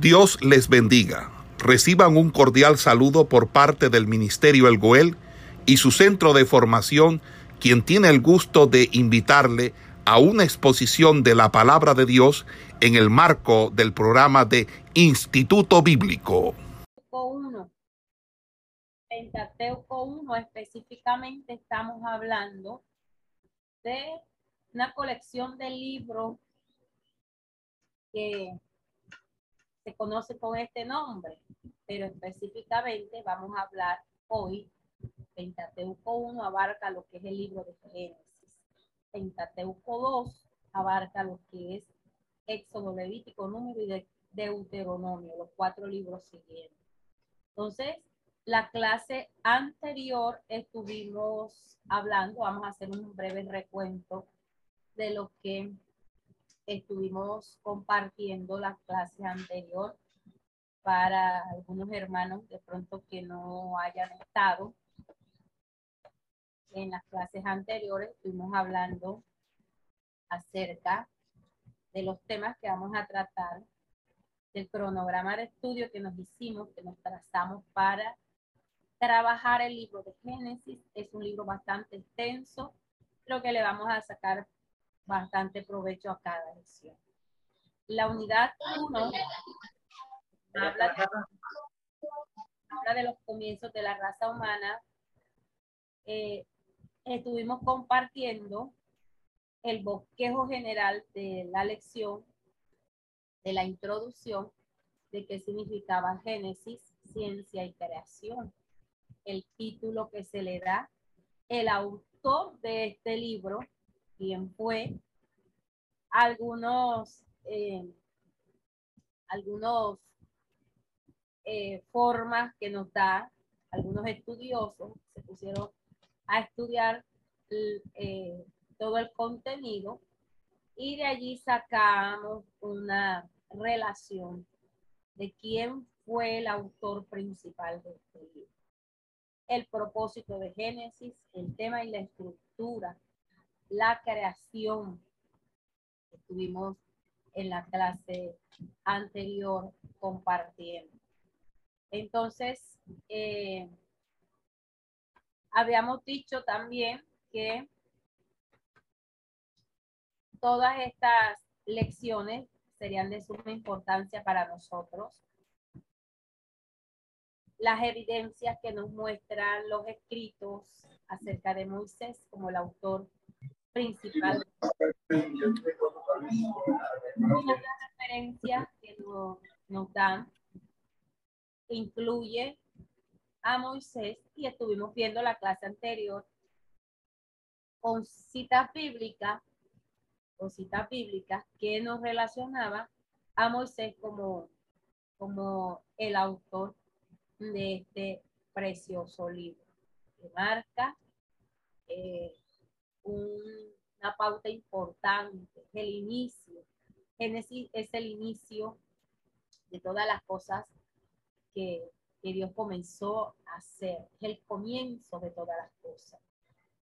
Dios les bendiga. Reciban un cordial saludo por parte del Ministerio El Goel y su centro de formación, quien tiene el gusto de invitarle a una exposición de la palabra de Dios en el marco del programa de Instituto Bíblico. 1. Pentateuco 1 específicamente estamos hablando de una colección de libros que se conoce con este nombre, pero específicamente vamos a hablar hoy. Pentateuco 1 abarca lo que es el libro de Génesis. Pentateuco 2 abarca lo que es Éxodo, Levítico, Número y Deuteronomio, los cuatro libros siguientes. Entonces, la clase anterior estuvimos hablando, vamos a hacer un breve recuento de lo que estuvimos compartiendo la clase anterior para algunos hermanos de pronto que no hayan estado en las clases anteriores estuvimos hablando acerca de los temas que vamos a tratar del cronograma de estudio que nos hicimos, que nos trazamos para trabajar el libro de Génesis. Es un libro bastante extenso, creo que le vamos a sacar bastante provecho a cada lección. La unidad 1 habla, de los comienzos de la raza humana. Eh, estuvimos compartiendo el bosquejo general de la lección, de la introducción, de qué significaba Génesis, ciencia y creación. El título que se le da, el autor de este libro, quién fue, algunos, eh, algunos eh, formas que nos da, algunos estudiosos se pusieron a estudiar eh, todo el contenido y de allí sacamos una relación de quién fue el autor principal de este libro. El propósito de Génesis, el tema y la estructura la creación que tuvimos en la clase anterior compartiendo. Entonces, eh, habíamos dicho también que todas estas lecciones serían de suma importancia para nosotros. Las evidencias que nos muestran los escritos acerca de Moisés como el autor principal. Una referencia que nos, dan incluye a Moisés y estuvimos viendo la clase anterior con citas bíblicas o citas bíblicas que nos relacionaba a Moisés como, como el autor de este precioso libro que marca eh, una pauta importante, el inicio. Génesis es el inicio de todas las cosas que, que Dios comenzó a hacer, es el comienzo de todas las cosas.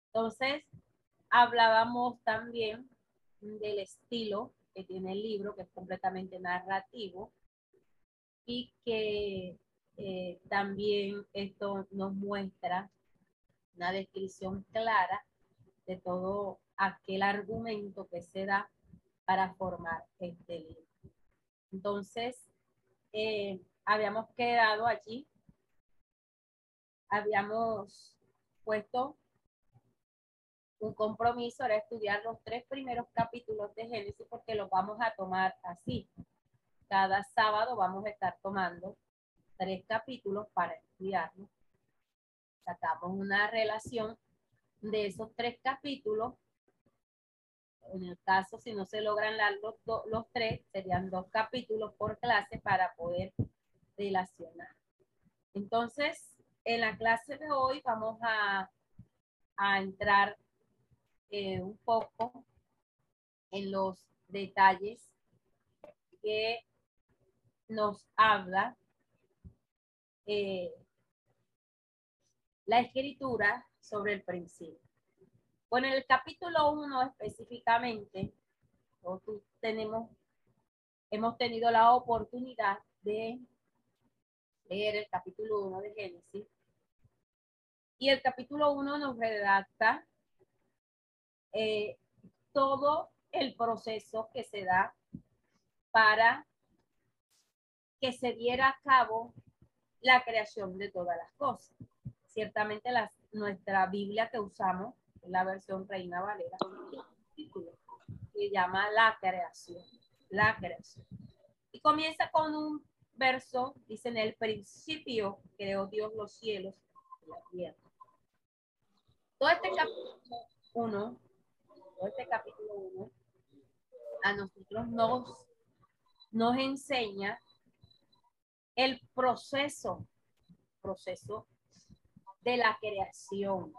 Entonces, hablábamos también del estilo que tiene el libro, que es completamente narrativo, y que eh, también esto nos muestra una descripción clara de todo aquel argumento que se da para formar este libro. Entonces, eh, habíamos quedado allí, habíamos puesto un compromiso, era estudiar los tres primeros capítulos de Génesis porque los vamos a tomar así. Cada sábado vamos a estar tomando tres capítulos para estudiarlos. Sacamos una relación de esos tres capítulos, en el caso si no se logran los, los tres, serían dos capítulos por clase para poder relacionar. Entonces, en la clase de hoy vamos a, a entrar eh, un poco en los detalles que nos habla eh, la escritura sobre el principio. Bueno, en el capítulo 1 específicamente, tenemos, hemos tenido la oportunidad de leer el capítulo 1 de Génesis. Y el capítulo 1 nos redacta eh, todo el proceso que se da para que se diera a cabo la creación de todas las cosas. Ciertamente las, nuestra Biblia que usamos, la versión Reina Valera, se llama la creación, la creación. Y comienza con un verso, dice en el principio creó Dios los cielos y la tierra. Todo este capítulo 1, todo este capítulo 1, a nosotros nos, nos enseña el proceso, proceso de la creación.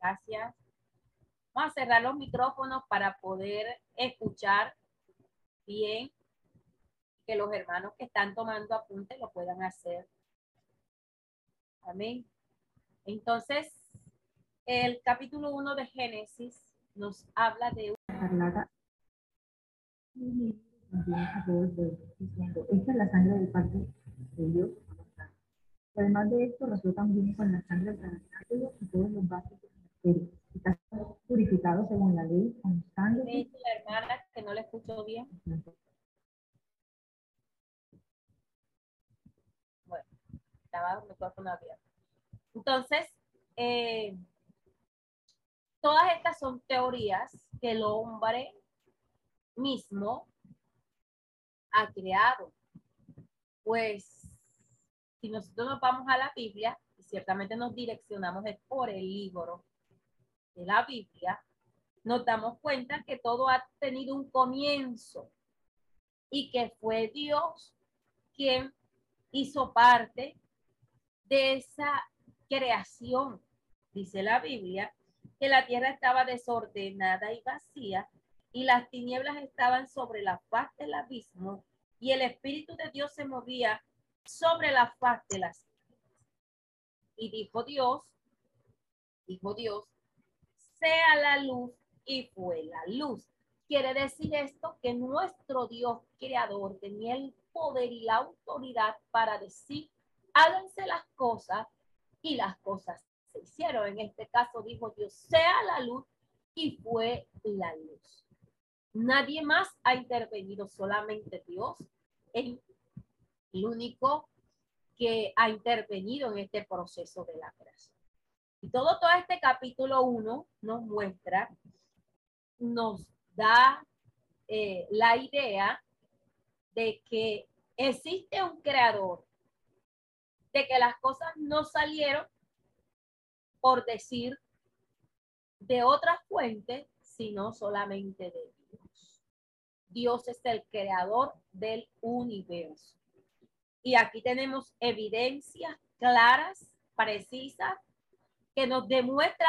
Gracias. Vamos a cerrar los micrófonos para poder escuchar bien que los hermanos que están tomando apunte lo puedan hacer. Amén. Entonces, el capítulo 1 de Génesis nos habla de una... Esta es la sangre del parte de Dios. Además de esto, resulta bien con la sangre del tabernáculo y todos los vasos de Está purificado según la ley con sangre. Dice la hermana que no le escucho bien. Bueno, estaba el micrófono abierto. Entonces, eh, todas estas son teorías que el hombre mismo ha creado. Pues, si nosotros nos vamos a la Biblia, y ciertamente nos direccionamos por el libro de la Biblia, nos damos cuenta que todo ha tenido un comienzo y que fue Dios quien hizo parte de esa creación. Dice la Biblia que la tierra estaba desordenada y vacía y las tinieblas estaban sobre la faz del abismo y el Espíritu de Dios se movía sobre la faz de las Y dijo Dios, dijo Dios, sea la luz y fue la luz. Quiere decir esto que nuestro Dios creador tenía el poder y la autoridad para decir, háganse las cosas y las cosas hicieron. En este caso dijo Dios, sea la luz y fue la luz. Nadie más ha intervenido, solamente Dios es el único que ha intervenido en este proceso de la creación. Y todo, todo este capítulo 1 nos muestra, nos da eh, la idea de que existe un creador, de que las cosas no salieron por decir de otra fuente, sino solamente de Dios. Dios es el creador del universo. Y aquí tenemos evidencias claras, precisas, que nos demuestra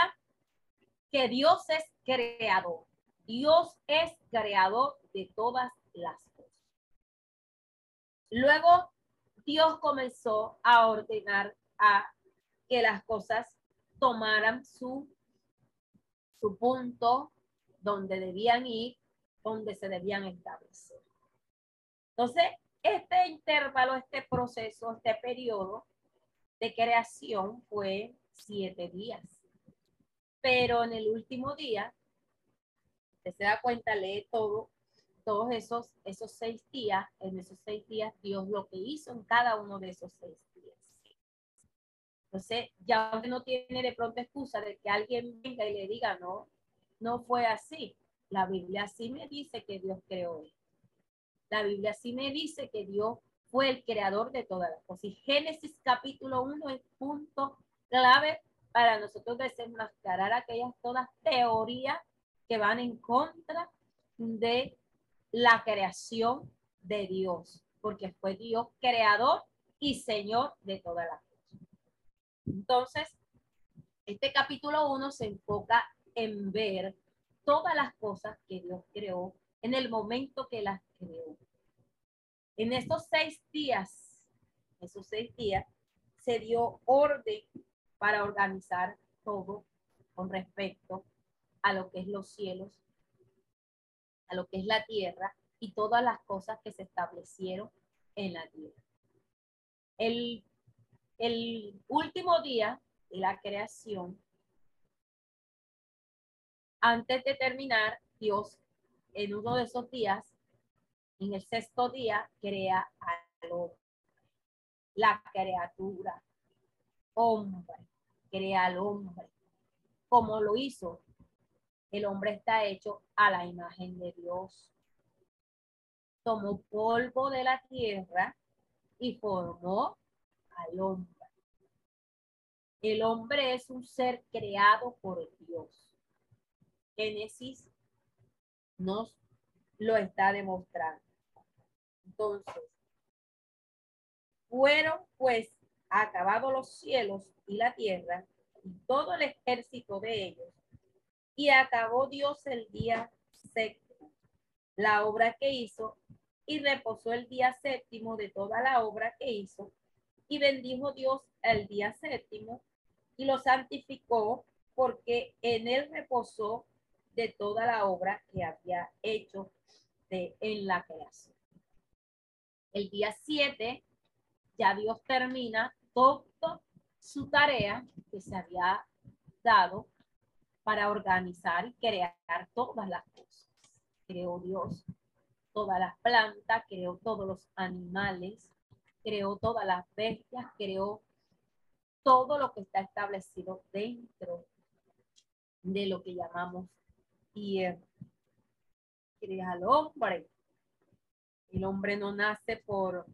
que Dios es creador. Dios es creador de todas las cosas. Luego, Dios comenzó a ordenar a que las cosas tomaran su, su punto donde debían ir, donde se debían establecer. Entonces, este intervalo, este proceso, este periodo de creación fue siete días. Pero en el último día, usted se da cuenta, lee todo, todos esos, esos seis días, en esos seis días, Dios lo que hizo en cada uno de esos seis días. Entonces, ya usted no tiene de pronto excusa de que alguien venga y le diga, no, no fue así. La Biblia sí me dice que Dios creó. La Biblia sí me dice que Dios fue el creador de todas las cosas. Y Génesis capítulo 1 es punto clave para nosotros desenmascarar aquellas todas teorías que van en contra de la creación de Dios, porque fue Dios creador y Señor de todas las. Entonces, este capítulo 1 se enfoca en ver todas las cosas que Dios creó en el momento que las creó. En estos seis días, esos seis días, se dio orden para organizar todo con respecto a lo que es los cielos, a lo que es la tierra y todas las cosas que se establecieron en la tierra. El, el último día de la creación, antes de terminar, Dios en uno de esos días, en el sexto día, crea al hombre, la criatura, hombre, crea al hombre. Como lo hizo, el hombre está hecho a la imagen de Dios. Tomó polvo de la tierra y formó al hombre. El hombre es un ser creado por Dios. Génesis nos lo está demostrando. Entonces, fueron pues acabados los cielos y la tierra y todo el ejército de ellos, y acabó Dios el día séptimo, la obra que hizo, y reposó el día séptimo de toda la obra que hizo, y bendijo Dios el día séptimo, y lo santificó, porque en él reposó de toda la obra que había hecho de, en la creación. El día 7 ya Dios termina toda su tarea que se había dado para organizar y crear todas las cosas. Creó Dios todas las plantas, creó todos los animales, creó todas las bestias, creó todo lo que está establecido dentro de lo que llamamos tierra. Crea al hombre. El hombre no nace por,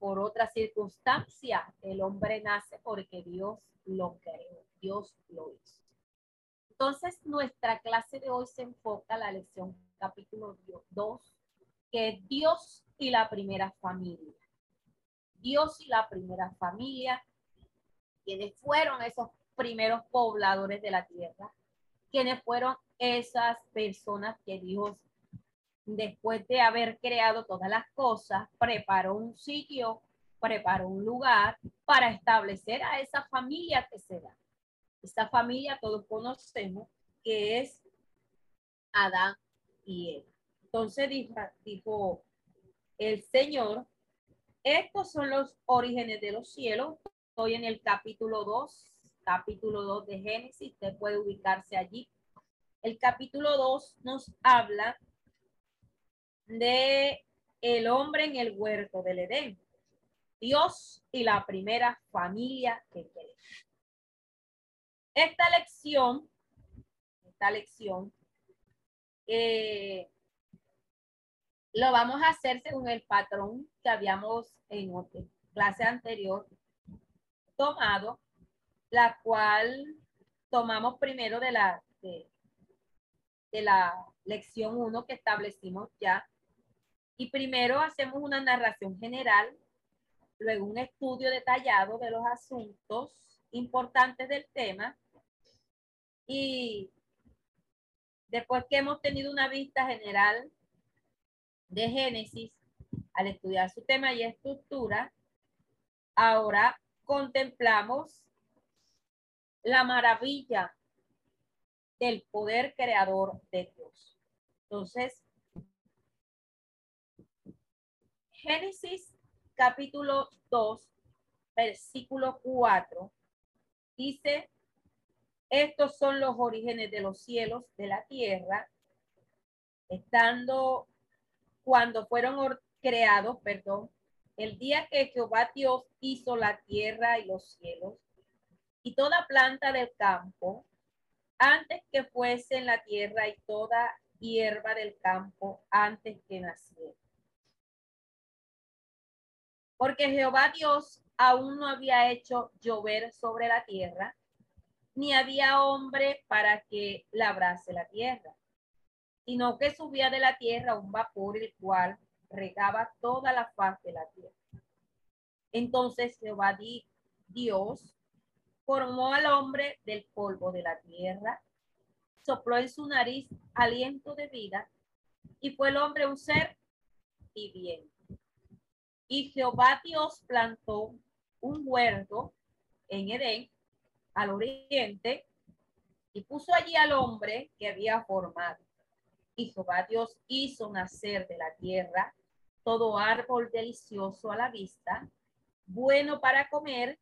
por otra circunstancia. El hombre nace porque Dios lo creó. Dios lo hizo. Entonces, nuestra clase de hoy se enfoca en la lección capítulo 2, que es Dios y la primera familia. Dios y la primera familia, quienes fueron esos primeros pobladores de la tierra, quienes fueron esas personas que Dios, después de haber creado todas las cosas, preparó un sitio, preparó un lugar para establecer a esa familia que se da. Esta familia todos conocemos que es Adán y Eva. Entonces dijo, dijo el Señor, estos son los orígenes de los cielos. Estoy en el capítulo 2, capítulo 2 de Génesis. Usted puede ubicarse allí el capítulo 2 nos habla de el hombre en el huerto del Edén. Dios y la primera familia que cree. Esta lección, esta lección, eh, lo vamos a hacer según el patrón que habíamos en otra clase anterior tomado, la cual tomamos primero de la, de, de la lección 1 que establecimos ya. Y primero hacemos una narración general, luego un estudio detallado de los asuntos importantes del tema y después que hemos tenido una vista general de Génesis, al estudiar su tema y estructura, ahora contemplamos la maravilla del poder creador de Dios. Entonces, Génesis capítulo 2, versículo 4, dice, estos son los orígenes de los cielos, de la tierra, estando cuando fueron creados, perdón, el día que Jehová Dios hizo la tierra y los cielos y toda planta del campo antes que fuese en la tierra y toda hierba del campo antes que naciera. Porque Jehová Dios aún no había hecho llover sobre la tierra, ni había hombre para que labrase la tierra, sino que subía de la tierra un vapor el cual regaba toda la faz de la tierra. Entonces Jehová Dios formó al hombre del polvo de la tierra, sopló en su nariz aliento de vida y fue el hombre un ser viviente. Y Jehová Dios plantó un huerto en Edén, al oriente, y puso allí al hombre que había formado. Y Jehová Dios hizo nacer de la tierra todo árbol delicioso a la vista, bueno para comer,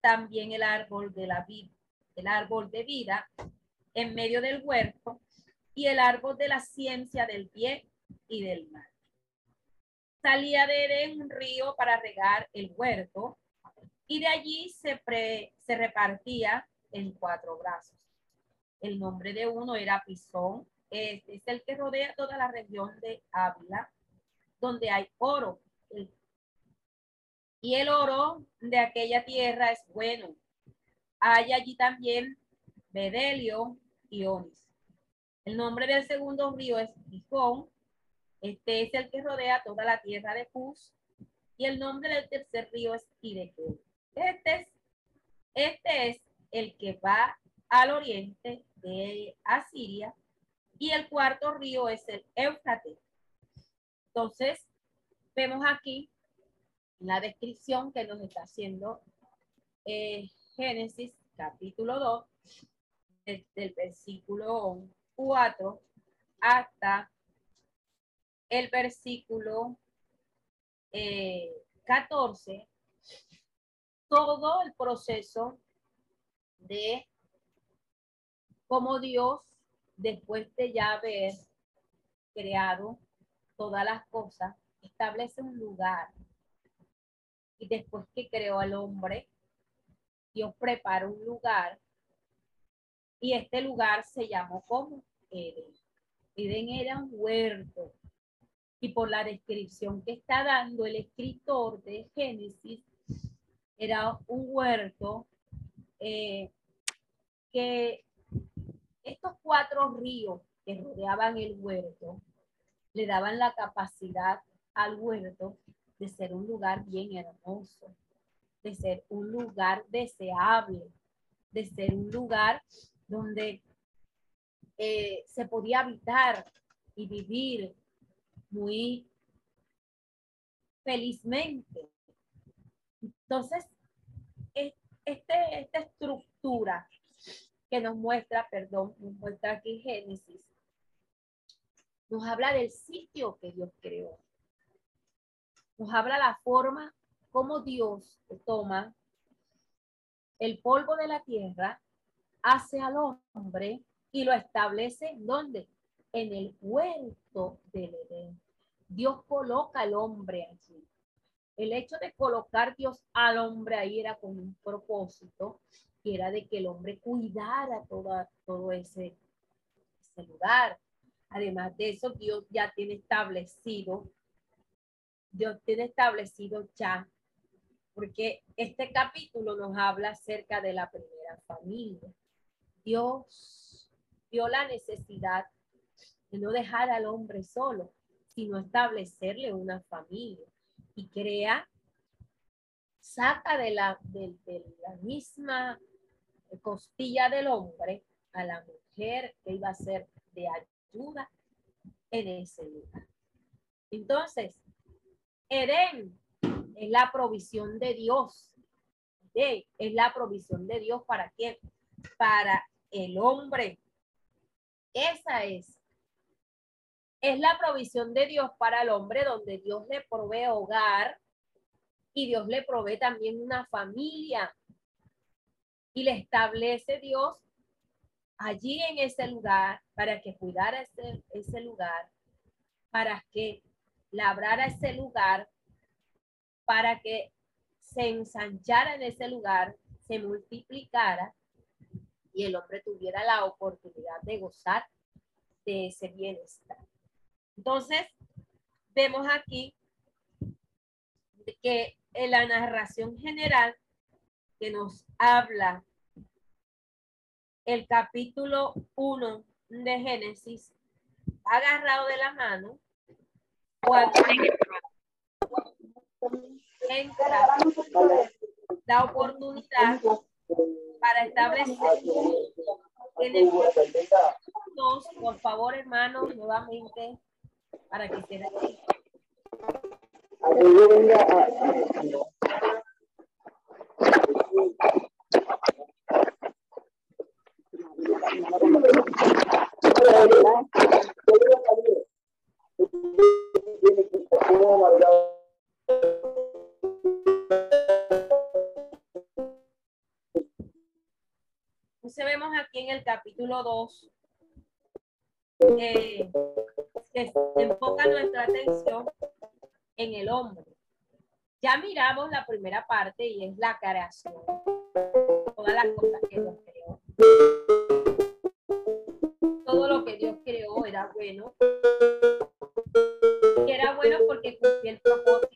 también el árbol de la vida, el árbol de vida en medio del huerto y el árbol de la ciencia del bien y del mal. Salía de Edén un río para regar el huerto y de allí se, se repartía en cuatro brazos. El nombre de uno era Pisón, este es el que rodea toda la región de Ávila, donde hay oro. Y el oro de aquella tierra es bueno. Hay allí también bedelio y onis. El nombre del segundo río es Gijón. Este es el que rodea toda la tierra de Cus. Y el nombre del tercer río es Hidekel. Este es, este es el que va al oriente de Asiria. Y el cuarto río es el Éufrates. Entonces, vemos aquí la descripción que nos está haciendo eh, Génesis capítulo 2, desde el versículo 4 hasta el versículo 14, eh, todo el proceso de cómo Dios, después de ya haber creado todas las cosas, establece un lugar. Y después que creó al hombre, Dios prepara un lugar. Y este lugar se llamó como Eden. Eden era un huerto. Y por la descripción que está dando el escritor de Génesis, era un huerto eh, que estos cuatro ríos que rodeaban el huerto le daban la capacidad al huerto de ser un lugar bien hermoso, de ser un lugar deseable, de ser un lugar donde eh, se podía habitar y vivir muy felizmente. Entonces, este, esta estructura que nos muestra, perdón, nos muestra aquí Génesis, nos habla del sitio que Dios creó. Nos habla la forma como Dios toma el polvo de la tierra, hace al hombre y lo establece en dónde? En el huerto del Edén. Dios coloca al hombre allí. El hecho de colocar Dios al hombre ahí era con un propósito, era de que el hombre cuidara todo ese, ese lugar, Además de eso, Dios ya tiene establecido, Dios tiene establecido ya, porque este capítulo nos habla acerca de la primera familia. Dios dio la necesidad de no dejar al hombre solo, sino establecerle una familia y crea, saca de la, de la misma costilla del hombre a la mujer que iba a ser de duda en ese lugar. Entonces, Edén es la provisión de Dios. Es la provisión de Dios para quién? Para el hombre. Esa es. Es la provisión de Dios para el hombre donde Dios le provee hogar y Dios le provee también una familia. Y le establece Dios allí en ese lugar, para que cuidara ese, ese lugar, para que labrara ese lugar, para que se ensanchara en ese lugar, se multiplicara y el hombre tuviera la oportunidad de gozar de ese bienestar. Entonces, vemos aquí que en la narración general nos habla. El capítulo 1 de Génesis, agarrado de la mano, cuando la oportunidad para establecer dos, por favor, hermanos, nuevamente, para que quede capítulo 2 eh, enfoca nuestra atención en el hombre. Ya miramos la primera parte y es la creación. Todas las cosas que Dios creó. Todo lo que Dios creó era bueno. Y era bueno porque cumplía el propósito.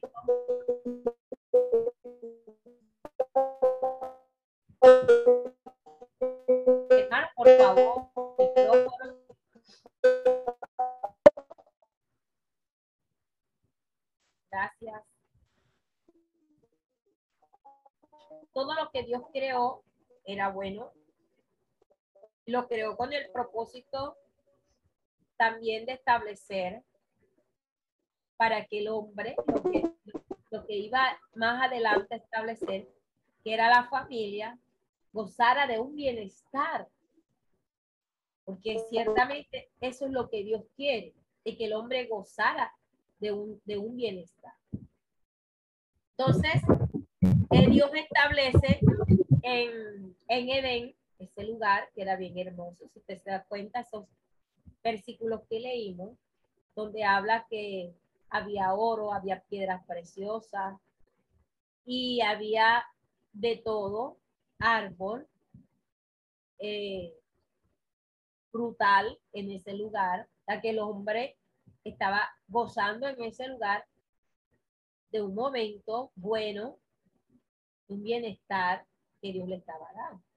Creó con el propósito también de establecer para que el hombre, lo que, iba más adelante a establecer, que era la familia, gozara de un bienestar. Porque ciertamente eso es lo que Dios quiere, de que el hombre gozara de un, de un bienestar. Entonces, Dios establece en, en Edén ese lugar que era bien hermoso. Si usted se da cuenta, esos versículos que leímos, donde habla que había oro, había piedras preciosas y había de todo, árbol, eh, brutal en ese lugar, ya que el hombre estaba gozando en ese lugar de un momento bueno, un bienestar que Dios le estaba dando.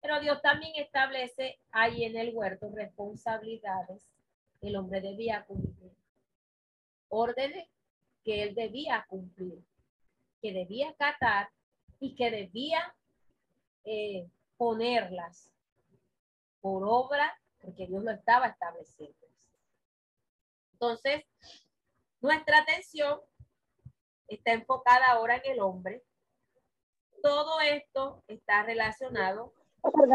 Pero Dios también establece ahí en el huerto responsabilidades que el hombre debía cumplir. Órdenes que él debía cumplir, que debía acatar y que debía eh, ponerlas por obra, porque Dios lo estaba estableciendo. Entonces, nuestra atención está enfocada ahora en el hombre. Todo esto está relacionado con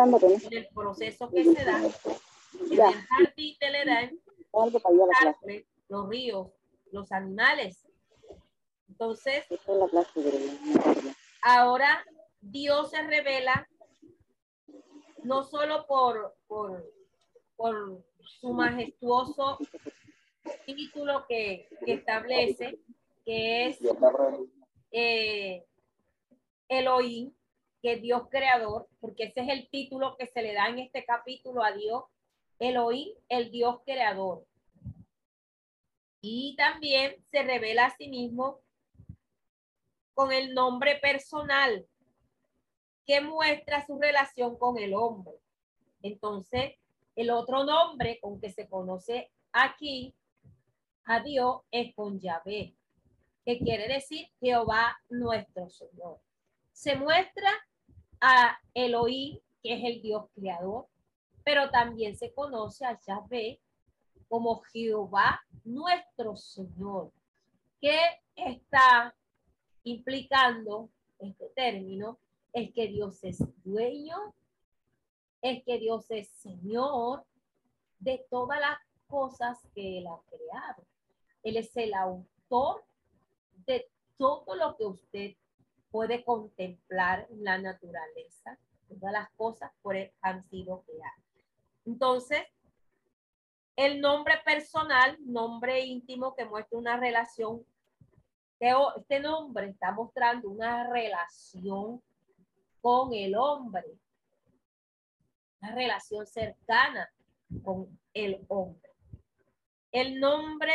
el proceso que se da en el jardín del Edén, los ríos, los animales. Entonces, ahora Dios se revela no solo por, por, por su majestuoso título que, que establece, que es eh, Elohim, que Dios creador, porque ese es el título que se le da en este capítulo a Dios, Elohim, el Dios creador. Y también se revela a sí mismo con el nombre personal que muestra su relación con el hombre. Entonces, el otro nombre con que se conoce aquí a Dios es con Yahvé, que quiere decir Jehová nuestro Señor. Se muestra a Elohim, que es el Dios creador, pero también se conoce a Yahvé como Jehová nuestro Señor. ¿Qué está implicando este término? Es que Dios es dueño, es que Dios es Señor de todas las cosas que Él ha creado. Él es el autor de todo lo que usted puede contemplar la naturaleza. Todas las cosas por él han sido creadas. Entonces, el nombre personal, nombre íntimo que muestra una relación. Este nombre está mostrando una relación con el hombre, una relación cercana con el hombre. El nombre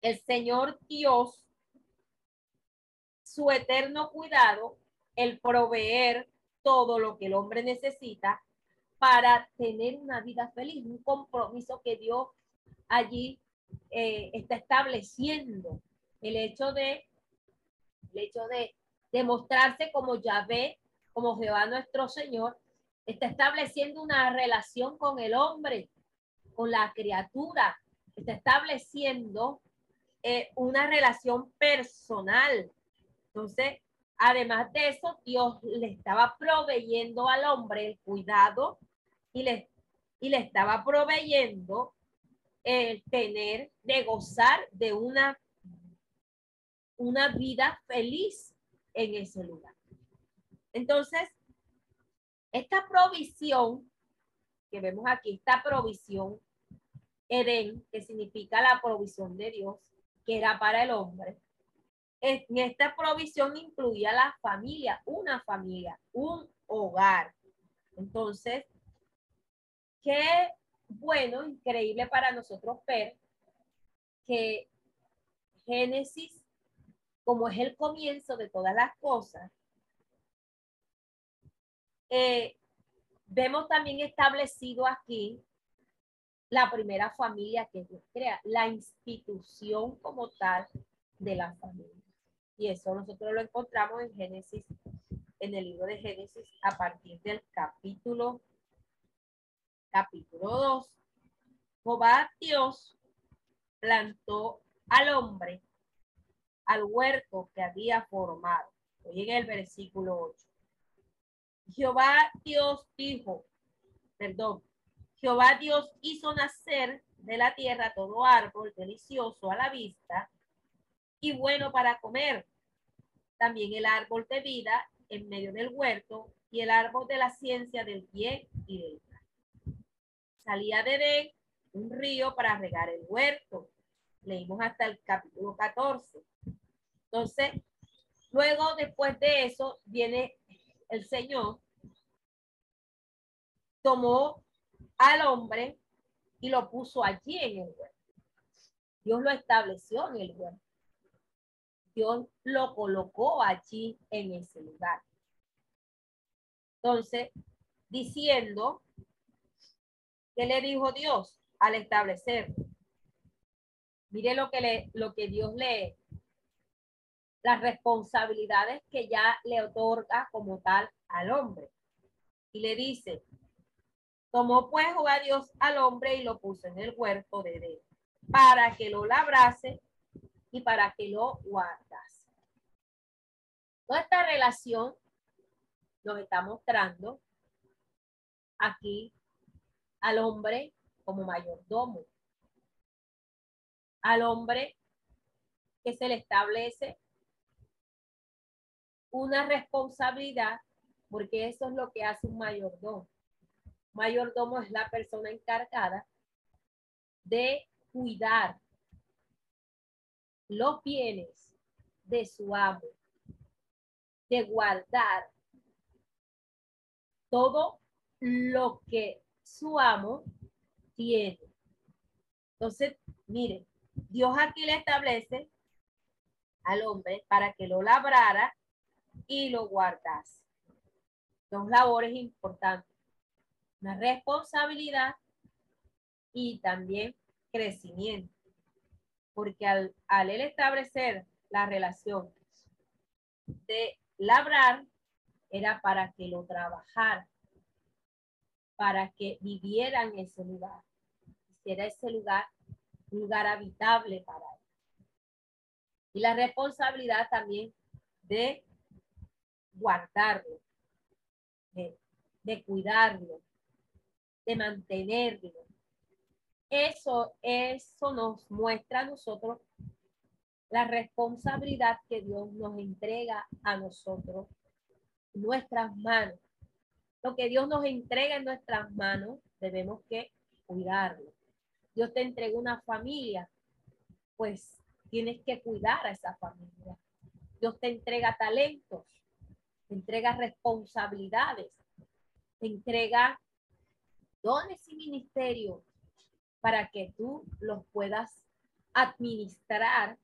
el Señor Dios, su eterno cuidado, el proveer todo lo que el hombre necesita para tener una vida feliz, un compromiso que Dios allí eh, está estableciendo. El hecho de, el hecho de demostrarse como Yahvé, como Jehová nuestro Señor, está estableciendo una relación con el hombre, con la criatura, está estableciendo eh, una relación personal. Entonces, además de eso, Dios le estaba proveyendo al hombre el cuidado y le, y le estaba proveyendo el tener, de gozar de una, una vida feliz en ese lugar. Entonces, Esta provisión que vemos aquí, esta provisión, Edén, que significa la provisión de Dios, que era para el hombre. En esta provisión incluía la familia, una familia, un hogar. Entonces, qué bueno, increíble para nosotros ver que Génesis, como es el comienzo de todas las cosas, eh, vemos también establecido aquí la primera familia que Dios crea, la institución como tal de la familia. Y eso nosotros lo encontramos en Génesis, en el libro de Génesis, a partir del capítulo, capítulo 2. Jehová Dios plantó al hombre al huerto que había formado. Hoy en el versículo 8. Jehová Dios dijo, perdón, Jehová Dios hizo nacer de la tierra todo árbol delicioso a la vista y bueno para comer. También el árbol de vida en medio del huerto y el árbol de la ciencia del bien y del mal. Salía de Edén un río para regar el huerto. Leímos hasta el capítulo 14. Entonces, luego después de eso viene el Señor tomó al hombre y lo puso allí en el huerto. Dios lo estableció en el huerto. Lo colocó allí en ese lugar. Entonces, diciendo, ¿qué le dijo Dios al establecer? Mire lo que, le, lo que Dios le, las responsabilidades que ya le otorga como tal al hombre. Y le dice, tomó pues Jehová Dios al hombre y lo puso en el huerto de Edén, para que lo labrase y para que lo guardase. Toda esta relación nos está mostrando aquí al hombre como mayordomo, al hombre que se le establece una responsabilidad, porque eso es lo que hace un mayordomo. Mayordomo es la persona encargada de cuidar los bienes de su amo, de guardar todo lo que su amo tiene. Entonces, miren, Dios aquí le establece al hombre para que lo labrara y lo guardase. Dos labores importantes. Una responsabilidad y también crecimiento. Porque al, él establecer la relación de labrar, era para que lo trabajara, para que viviera en ese lugar, hiciera ese lugar un lugar habitable para él. Y la responsabilidad también de guardarlo, de cuidarlo, de mantenerlo. Eso, eso nos muestra a nosotros la responsabilidad que Dios nos entrega a nosotros, nuestras manos. Lo que Dios nos entrega en nuestras manos, debemos que cuidarlo. Dios te entrega una familia, pues tienes que cuidar a esa familia. Dios te entrega talentos, te entrega responsabilidades, te entrega dones y ministerios para que tú los puedas administrar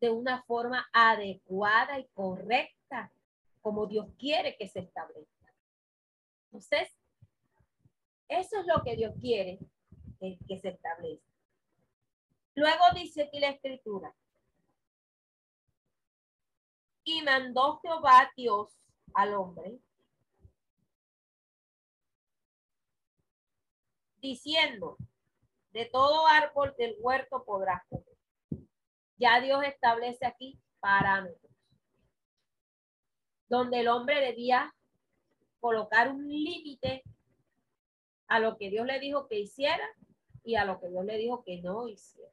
de una forma adecuada y correcta, como Dios quiere que se establezca. Entonces, eso es lo que Dios quiere que, se establezca. Luego dice aquí la escritura, y mandó Jehová Dios al hombre diciendo, de todo árbol del huerto podrás comer. Ya Dios establece aquí parámetros, donde el hombre debía colocar un límite a lo que Dios le dijo que hiciera y a lo que Dios le dijo que no hiciera.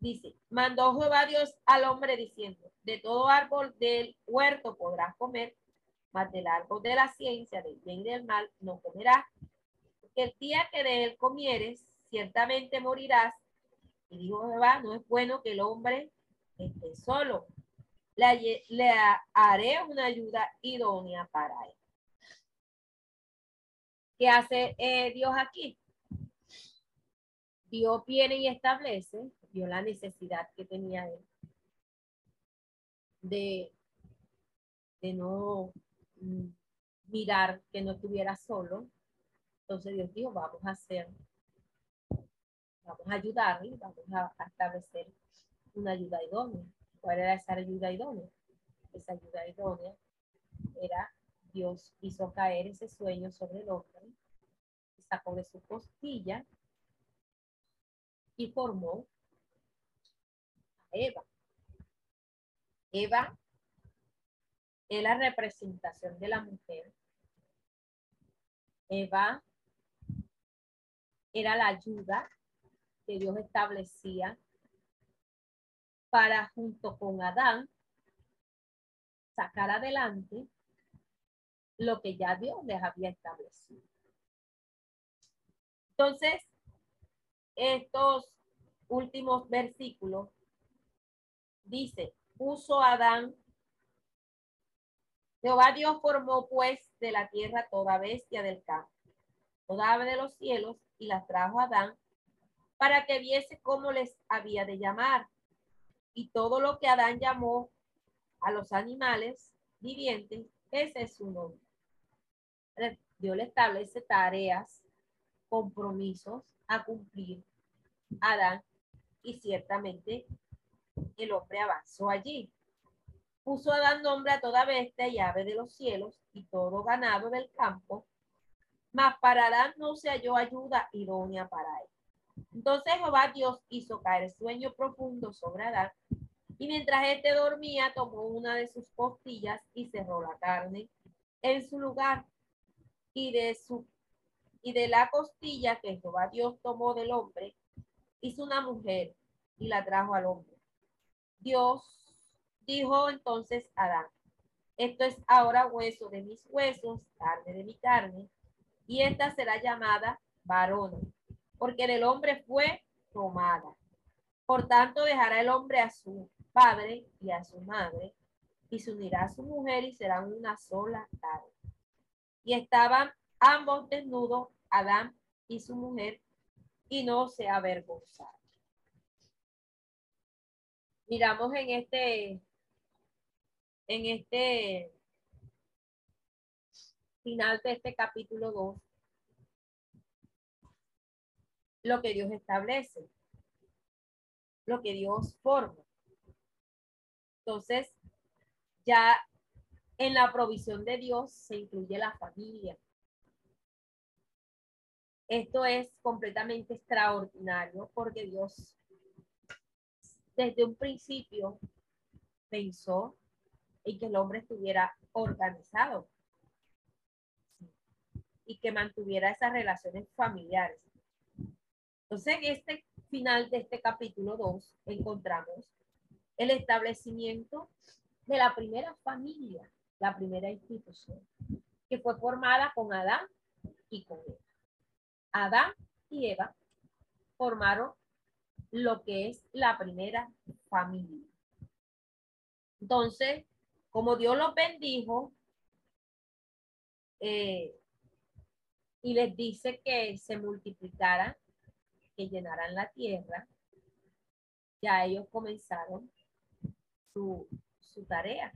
Dice, mandó Jehová Dios al hombre diciendo, de todo árbol del huerto podrás comer, mas del árbol de la ciencia del bien y del mal no comerás, el día que de él comieres, ciertamente morirás. Y dijo no es bueno que el hombre esté solo. Le, le haré una ayuda idónea para él. ¿Qué hace eh, Dios aquí? Dios viene y establece, vio la necesidad que tenía él de, de no mm, mirar que no estuviera solo. Entonces Dios dijo, vamos a hacer, vamos a ayudarle, vamos a, a establecer una ayuda idónea. ¿Cuál era esa ayuda idónea? Esa ayuda idónea era Dios hizo caer ese sueño sobre el hombre, sacó de su costilla y formó a Eva. Eva es la representación de la mujer. Eva era la ayuda que Dios establecía para junto con Adán sacar adelante lo que ya Dios les había establecido. Entonces, estos últimos versículos dice, puso Adán, Jehová Dios formó pues de la tierra toda bestia del campo, toda ave de los cielos, y las trajo a Adán para que viese cómo les había de llamar. Y todo lo que Adán llamó a los animales vivientes, ese es su nombre. Dios le establece tareas, compromisos a cumplir Adán y ciertamente el hombre avanzó allí. Puso Adán nombre a toda bestia y ave de los cielos y todo ganado del campo, mas para Adán no se halló ayuda idónea para él. Entonces Jehová Dios hizo caer sueño profundo sobre Adán y mientras éste dormía tomó una de sus costillas y cerró la carne en su lugar y de su y de la costilla que Jehová Dios tomó del hombre, hizo una mujer y la trajo al hombre. Dios dijo entonces a Adán, esto es ahora hueso de mis huesos, carne de mi carne, y esta será llamada varona, porque del hombre fue tomada. Por tanto, dejará el hombre a su padre y a su madre, y se unirá a su mujer y serán una sola carne. Y estaban ambos desnudos, Adán y su mujer, y no se avergonzaron. Miramos en este, en este final de este capítulo 2, lo que Dios establece, lo que Dios forma. Entonces, ya en la provisión de Dios se incluye la familia. Esto es completamente extraordinario porque Dios desde un principio pensó en que el hombre estuviera organizado y que mantuviera esas relaciones familiares. Entonces, en este final de este capítulo 2 encontramos el establecimiento de la primera familia, la primera institución, que fue formada con Adán y con Eva. Adán y Eva formaron lo que es la primera familia. Entonces, como Dios los bendijo eh, y les dice que se multiplicaran, que llenaran la tierra, ya ellos comenzaron su, su tarea.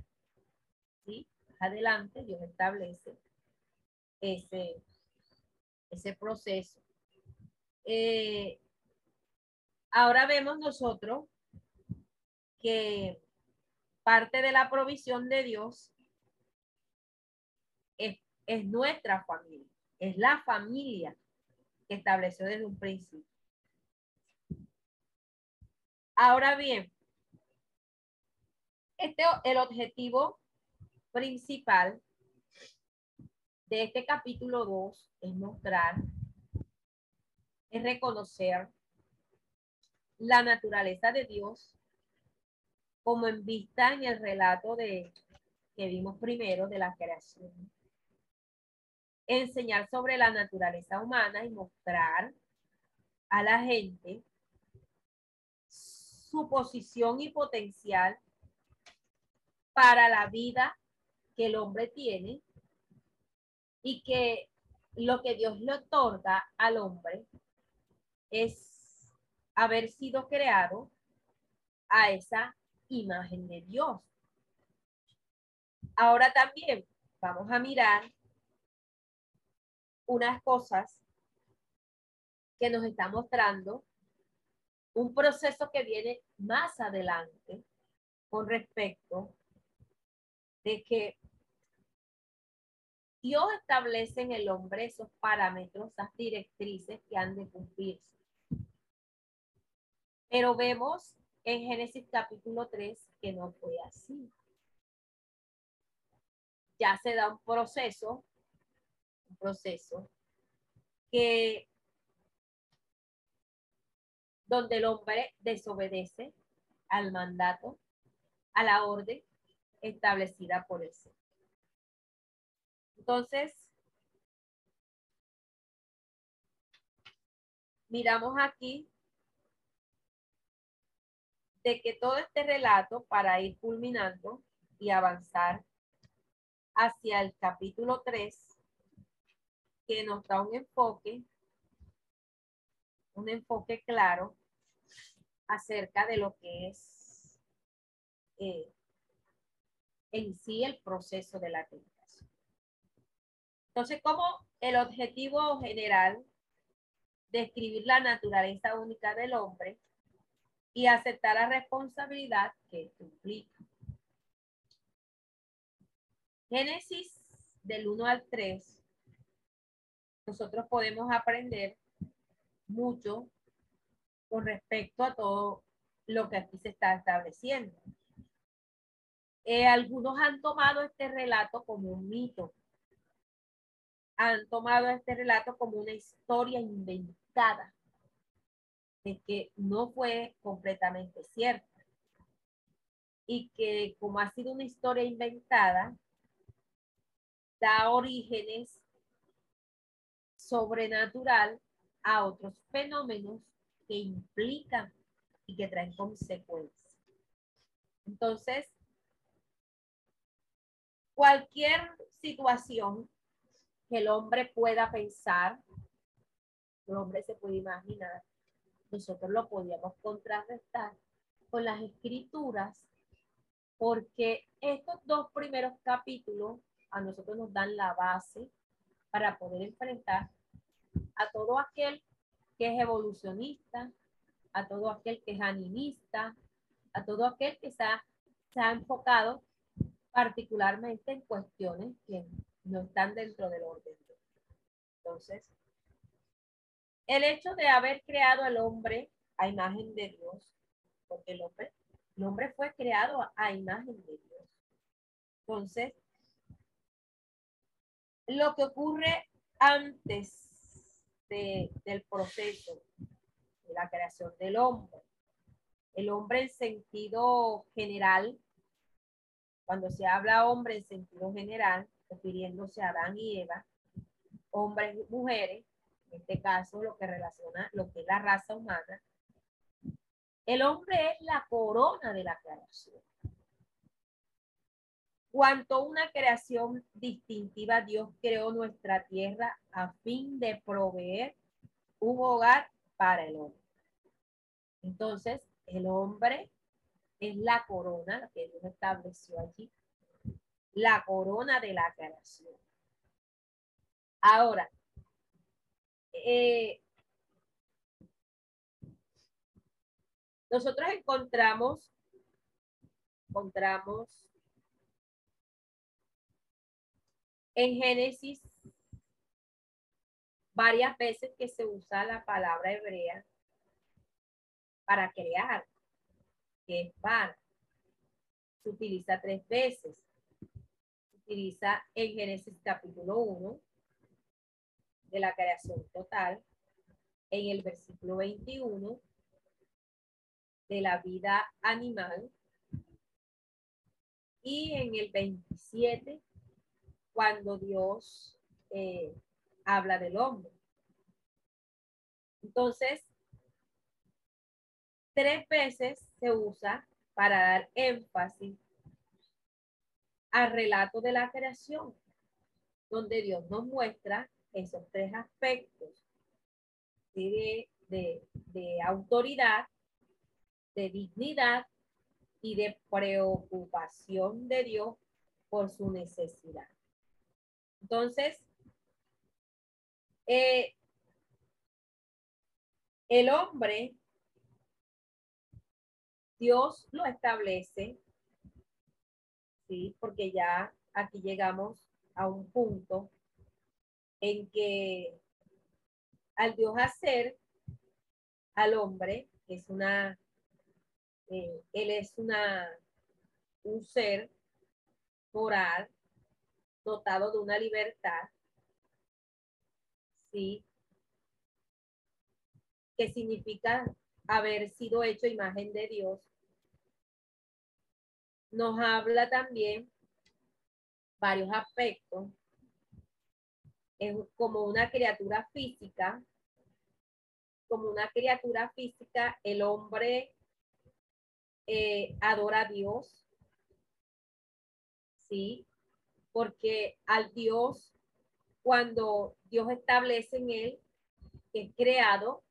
¿sí? Adelante, Dios establece ese, ese proceso. Eh, ahora vemos nosotros que parte de la provisión de Dios es, es nuestra familia, es la familia que estableció desde un principio. Ahora bien, este, el objetivo principal de este capítulo 2 es mostrar, es reconocer la naturaleza de Dios como en vista en el relato de que vimos primero de la creación. Enseñar sobre la naturaleza humana y mostrar a la gente su posición y potencial para la vida que el hombre tiene y que lo que Dios le otorga al hombre es haber sido creado a esa imagen de Dios. Ahora también vamos a mirar unas cosas que nos está mostrando un proceso que viene más adelante con respecto de que Dios establece en el hombre esos parámetros, esas directrices que han de cumplirse. Pero vemos en Génesis capítulo 3 que no fue así. Ya se da un proceso, un proceso que donde el hombre desobedece al mandato, a la orden establecida por el. Entonces, miramos aquí de que todo este relato, para ir culminando y avanzar hacia el capítulo 3, que nos da un enfoque, un enfoque claro acerca de lo que es eh, en sí el proceso de la tentación. Entonces, como el objetivo general describir la naturaleza única del hombre y aceptar la responsabilidad que implica. Génesis del 1 al 3, nosotros podemos aprender mucho con respecto a todo lo que aquí se está estableciendo. Eh, algunos han tomado este relato como un mito. Han tomado este relato como una historia inventada, de que no fue completamente cierta. Y que como ha sido una historia inventada, da orígenes sobrenatural a otros fenómenos que implican y que traen consecuencias. Entonces, cualquier situación que el hombre pueda pensar, el hombre se puede imaginar, nosotros lo podíamos contrarrestar con las escrituras, porque estos dos primeros capítulos a nosotros nos dan la base para poder enfrentar a todo aquel que es evolucionista, a todo aquel que es animista, a todo aquel que se ha, se ha enfocado particularmente en cuestiones que no están dentro del orden. Entonces, el hecho de haber creado al hombre a imagen de Dios, porque el hombre, el hombre fue creado a imagen de Dios. Entonces, lo que ocurre antes del proceso de la creación del hombre. El hombre en sentido general, cuando se habla hombre en sentido general, refiriéndose a Adán y Eva, hombres y mujeres, en este caso lo que relaciona lo que es la raza humana, el hombre es la corona de la creación. Cuanto una creación distintiva, Dios creó nuestra tierra a fin de proveer un hogar para el hombre. Entonces, el hombre es la corona que Dios estableció allí, la corona de la creación. Ahora, eh, nosotros encontramos, encontramos En Génesis, varias veces que se usa la palabra hebrea para crear, que es para. Se utiliza tres veces. Se utiliza en Génesis capítulo 1 de la creación total, en el versículo 21 de la vida animal y en el 27, cuando Dios eh, habla del hombre. Entonces, tres veces se usa para dar énfasis al relato de la creación, donde Dios nos muestra esos tres aspectos de, de autoridad, de dignidad y de preocupación de Dios por su necesidad. Entonces, eh, el hombre, Dios lo establece, ¿sí? Porque ya aquí llegamos a un punto en que al Dios hacer al hombre, es una, eh, él es una, un ser moral, dotado de una libertad, ¿sí? Que significa haber sido hecho imagen de Dios. Nos habla también varios aspectos. Es como una criatura física, como una criatura física, el hombre eh, adora a Dios, ¿sí? Porque al Dios cuando Dios establece en él que es creado,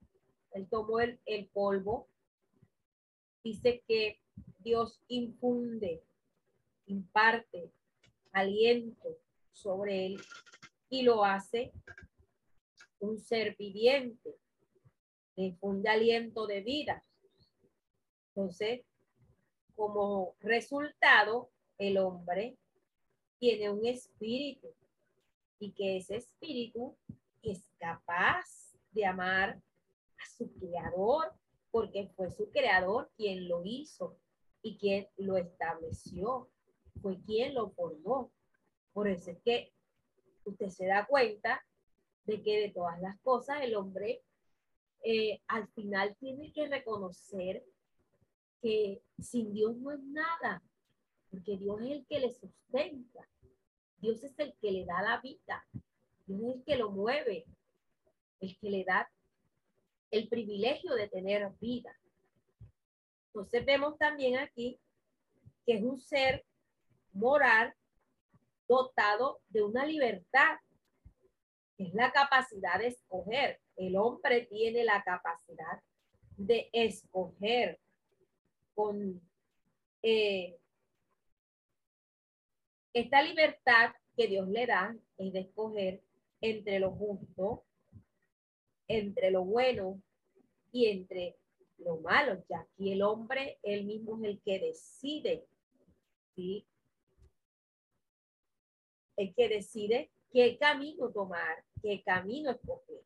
él tomó el, el polvo, dice que Dios infunde, imparte aliento sobre él y lo hace un ser viviente, le infunde aliento de vida. Entonces, como resultado, el hombre tiene un espíritu y que ese espíritu es capaz de amar a su creador, porque fue su creador quien lo hizo y quien lo estableció, fue quien lo formó. Por eso es que usted se da cuenta de que de todas las cosas el hombre eh, al final tiene que reconocer que sin Dios no es nada, porque Dios es el que le sustenta. Dios es el que le da la vida. Dios es el que lo mueve, el que le da el privilegio de tener vida. Entonces vemos también aquí que es un ser moral dotado de una libertad, es la capacidad de escoger. El hombre tiene la capacidad de escoger con eh, esta libertad que Dios le da es de escoger entre lo justo, entre lo bueno y entre lo malo. Ya aquí el hombre, él mismo es el que decide, ¿sí? El que decide qué camino tomar, qué camino escoger.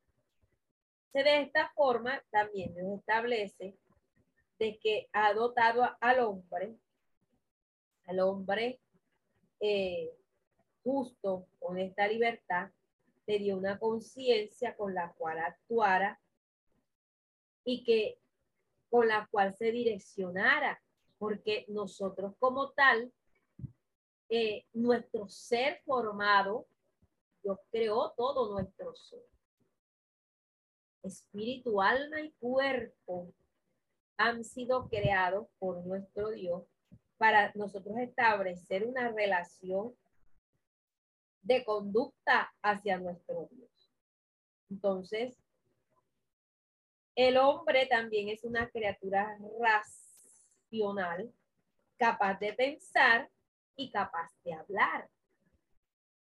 de esta forma también nos establece de que ha dotado al hombre, al hombre eh, justo con esta libertad, le dio una conciencia con la cual actuara y que con la cual se direccionara, porque nosotros como tal, eh, nuestro ser formado, Dios creó todo nuestro ser. Espíritu, alma y cuerpo han sido creados por nuestro Dios para nosotros establecer una relación de conducta hacia nuestro Dios. Entonces, el hombre también es una criatura racional, capaz de pensar y capaz de hablar.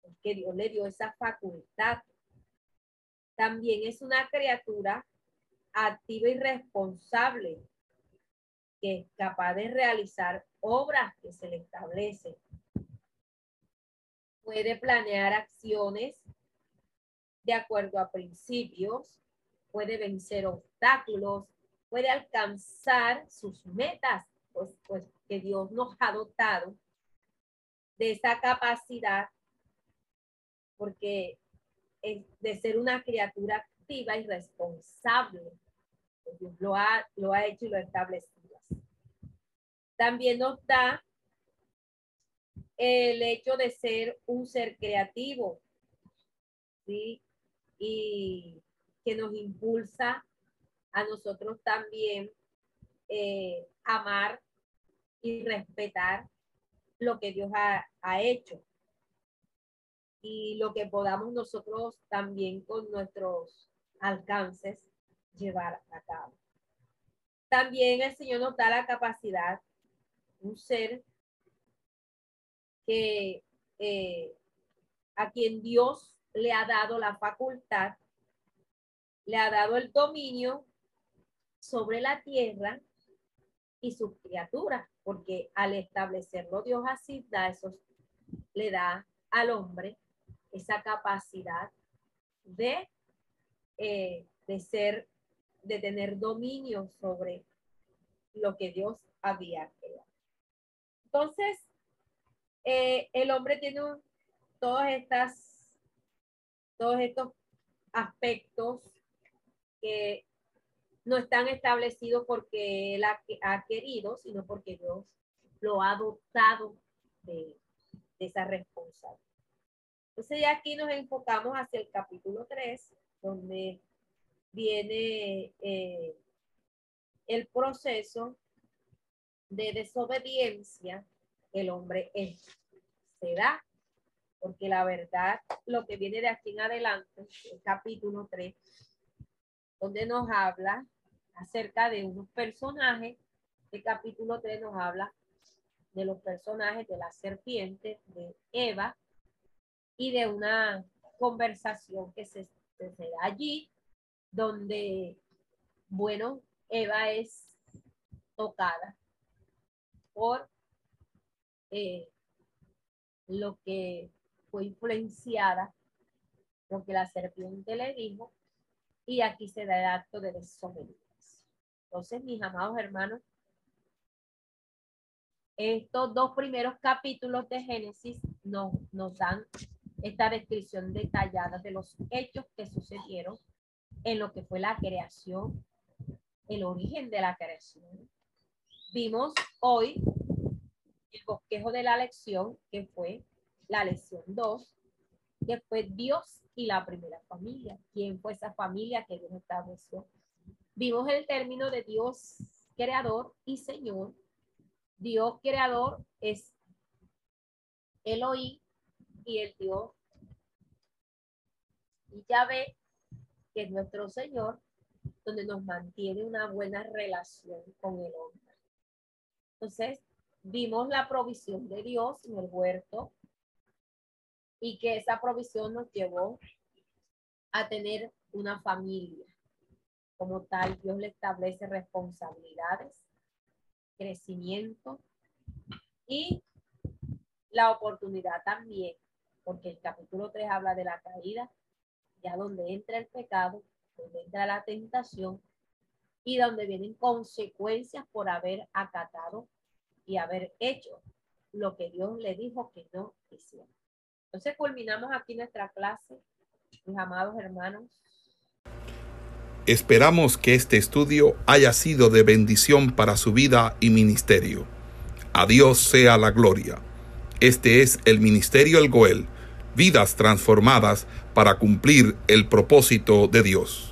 Porque Dios le dio esa facultad. También es una criatura activa y responsable, que es capaz de realizar obras que se le establecen. Puede planear acciones de acuerdo a principios, puede vencer obstáculos, puede alcanzar sus metas, pues, pues que Dios nos ha dotado de esa capacidad, porque es de ser una criatura activa y responsable. Dios lo ha, lo ha hecho y lo ha establecido. También nos da el hecho de ser un ser creativo, ¿sí? Y que nos impulsa a nosotros también eh, amar y respetar lo que Dios ha, ha hecho y lo que podamos nosotros también con nuestros alcances llevar a cabo. También el Señor nos da la capacidad, un ser que eh, a quien Dios le ha dado la facultad, le ha dado el dominio sobre la tierra y sus criaturas, porque al establecerlo Dios así da esos, le da al hombre esa capacidad de, eh, de ser, de tener dominio sobre lo que Dios había creado. Entonces, eh, el hombre tiene todas estas, todos estos aspectos que no están establecidos porque él ha, querido, sino porque Dios lo ha dotado de, de esa responsabilidad. Entonces ya aquí nos enfocamos hacia el capítulo 3, donde viene eh, el proceso de desobediencia el hombre es, se da, porque la verdad, lo que viene de aquí en adelante, el capítulo 3, donde nos habla acerca de unos personajes, el capítulo 3 nos habla de los personajes de la serpiente, de Eva, y de una conversación que se, se, da allí, donde, bueno, Eva es tocada por eh, lo que fue influenciada, lo que la serpiente le dijo, y aquí se da el acto de desobediencia. Entonces, mis amados hermanos, estos dos primeros capítulos de Génesis nos, nos dan esta descripción detallada de los hechos que sucedieron en lo que fue la creación, el origen de la creación. Vimos hoy el bosquejo de la lección, que fue la lección 2, que fue Dios y la primera familia. ¿Quién fue esa familia que Dios estableció? Vimos el término de Dios creador y Señor. Dios creador es Elohim y el Dios. Y ya ve que es nuestro Señor, donde nos mantiene una buena relación con el hombre. Entonces, vimos la provisión de Dios en el huerto y que esa provisión nos llevó a tener una familia. Como tal, Dios le establece responsabilidades, crecimiento y la oportunidad también, porque el capítulo 3 habla de la caída, ya donde entra el pecado, donde entra la tentación y donde vienen consecuencias por haber acatado y haber hecho lo que Dios le dijo que no hiciera. Entonces culminamos aquí nuestra clase, mis amados hermanos. Esperamos que este estudio haya sido de bendición para su vida y ministerio. A Dios sea la gloria. Este es el Ministerio El Goel, vidas transformadas para cumplir el propósito de Dios.